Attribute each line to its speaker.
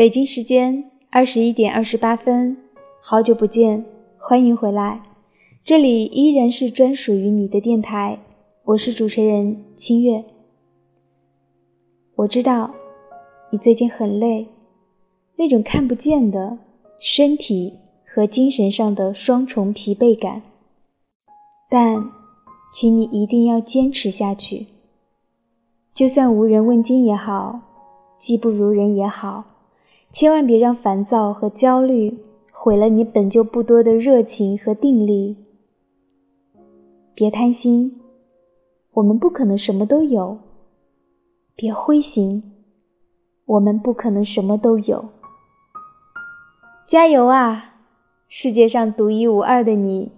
Speaker 1: 北京时间二十一点二十八分，好久不见，欢迎回来，这里依然是专属于你的电台，我是主持人清月。我知道你最近很累，那种看不见的身体和精神上的双重疲惫感，但，请你一定要坚持下去，就算无人问津也好，技不如人也好。千万别让烦躁和焦虑毁了你本就不多的热情和定力。别贪心，我们不可能什么都有；别灰心，我们不可能什么都有。加油啊！世界上独一无二的你，